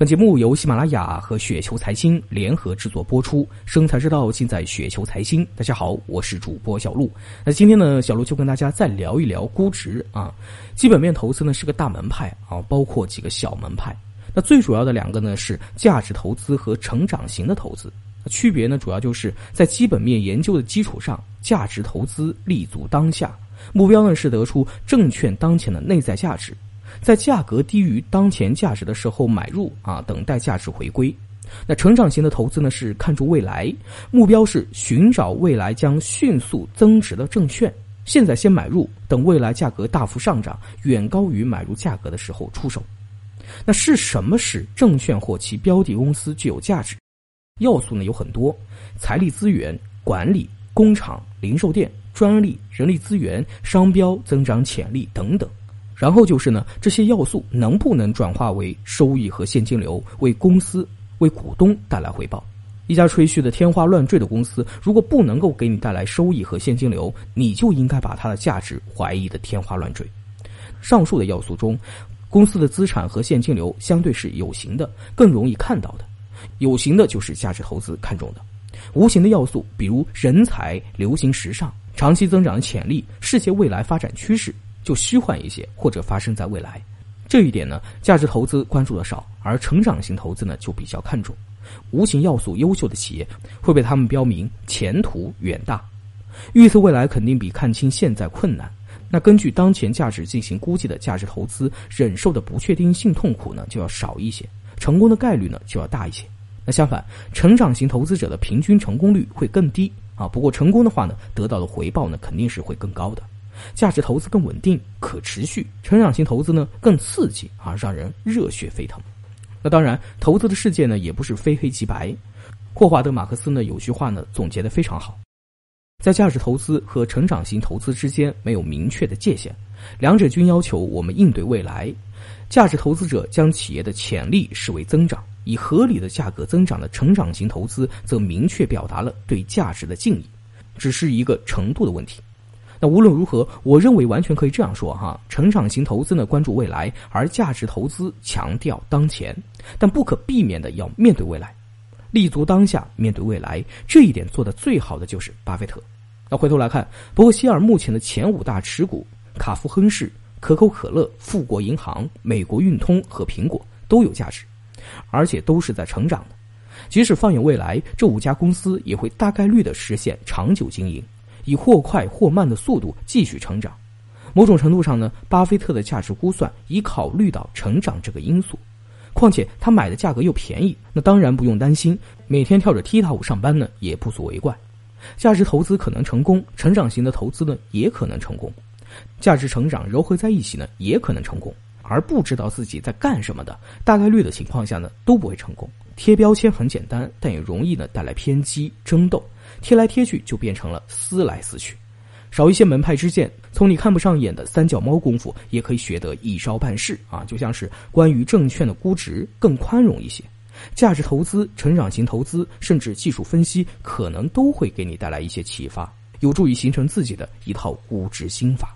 本节目由喜马拉雅和雪球财经联合制作播出，生财之道尽在雪球财经。大家好，我是主播小璐。那今天呢，小璐就跟大家再聊一聊估值啊。基本面投资呢是个大门派啊，包括几个小门派。那最主要的两个呢是价值投资和成长型的投资。区别呢主要就是在基本面研究的基础上，价值投资立足当下，目标呢是得出证券当前的内在价值。在价格低于当前价值的时候买入啊，等待价值回归。那成长型的投资呢，是看重未来，目标是寻找未来将迅速增值的证券。现在先买入，等未来价格大幅上涨，远高于买入价格的时候出手。那是什么使证券或其标的公司具有价值？要素呢有很多：财力资源、管理、工厂、零售店、专利、人力资源、商标、增长潜力等等。然后就是呢，这些要素能不能转化为收益和现金流，为公司、为股东带来回报？一家吹嘘的天花乱坠的公司，如果不能够给你带来收益和现金流，你就应该把它的价值怀疑的天花乱坠。上述的要素中，公司的资产和现金流相对是有形的，更容易看到的；有形的就是价值投资看重的。无形的要素，比如人才、流行时尚、长期增长的潜力、世界未来发展趋势。就虚幻一些，或者发生在未来，这一点呢，价值投资关注的少，而成长型投资呢就比较看重。无形要素优秀的企业会被他们标明前途远大，预测未来肯定比看清现在困难。那根据当前价值进行估计的价值投资，忍受的不确定性痛苦呢就要少一些，成功的概率呢就要大一些。那相反，成长型投资者的平均成功率会更低啊。不过成功的话呢，得到的回报呢肯定是会更高的。价值投资更稳定、可持续，成长型投资呢更刺激啊，让人热血沸腾。那当然，投资的世界呢也不是非黑即白。霍华德·马克思呢有句话呢总结的非常好，在价值投资和成长型投资之间没有明确的界限，两者均要求我们应对未来。价值投资者将企业的潜力视为增长，以合理的价格增长的成长型投资则明确表达了对价值的敬意，只是一个程度的问题。那无论如何，我认为完全可以这样说哈：成长型投资呢关注未来，而价值投资强调当前，但不可避免的要面对未来，立足当下，面对未来这一点做的最好的就是巴菲特。那回头来看，伯克希尔目前的前五大持股，卡夫亨氏、可口可乐、富国银行、美国运通和苹果都有价值，而且都是在成长的。即使放眼未来，这五家公司也会大概率的实现长久经营。以或快或慢的速度继续成长，某种程度上呢，巴菲特的价值估算已考虑到成长这个因素。况且他买的价格又便宜，那当然不用担心每天跳着踢踏舞上班呢，也不足为怪。价值投资可能成功，成长型的投资呢也可能成功，价值成长糅合在一起呢也可能成功。而不知道自己在干什么的，大概率的情况下呢都不会成功。贴标签很简单，但也容易呢带来偏激争斗。贴来贴去就变成了撕来撕去，少一些门派之见，从你看不上眼的三脚猫功夫也可以学得一招半式啊！就像是关于证券的估值更宽容一些，价值投资、成长型投资，甚至技术分析，可能都会给你带来一些启发，有助于形成自己的一套估值心法。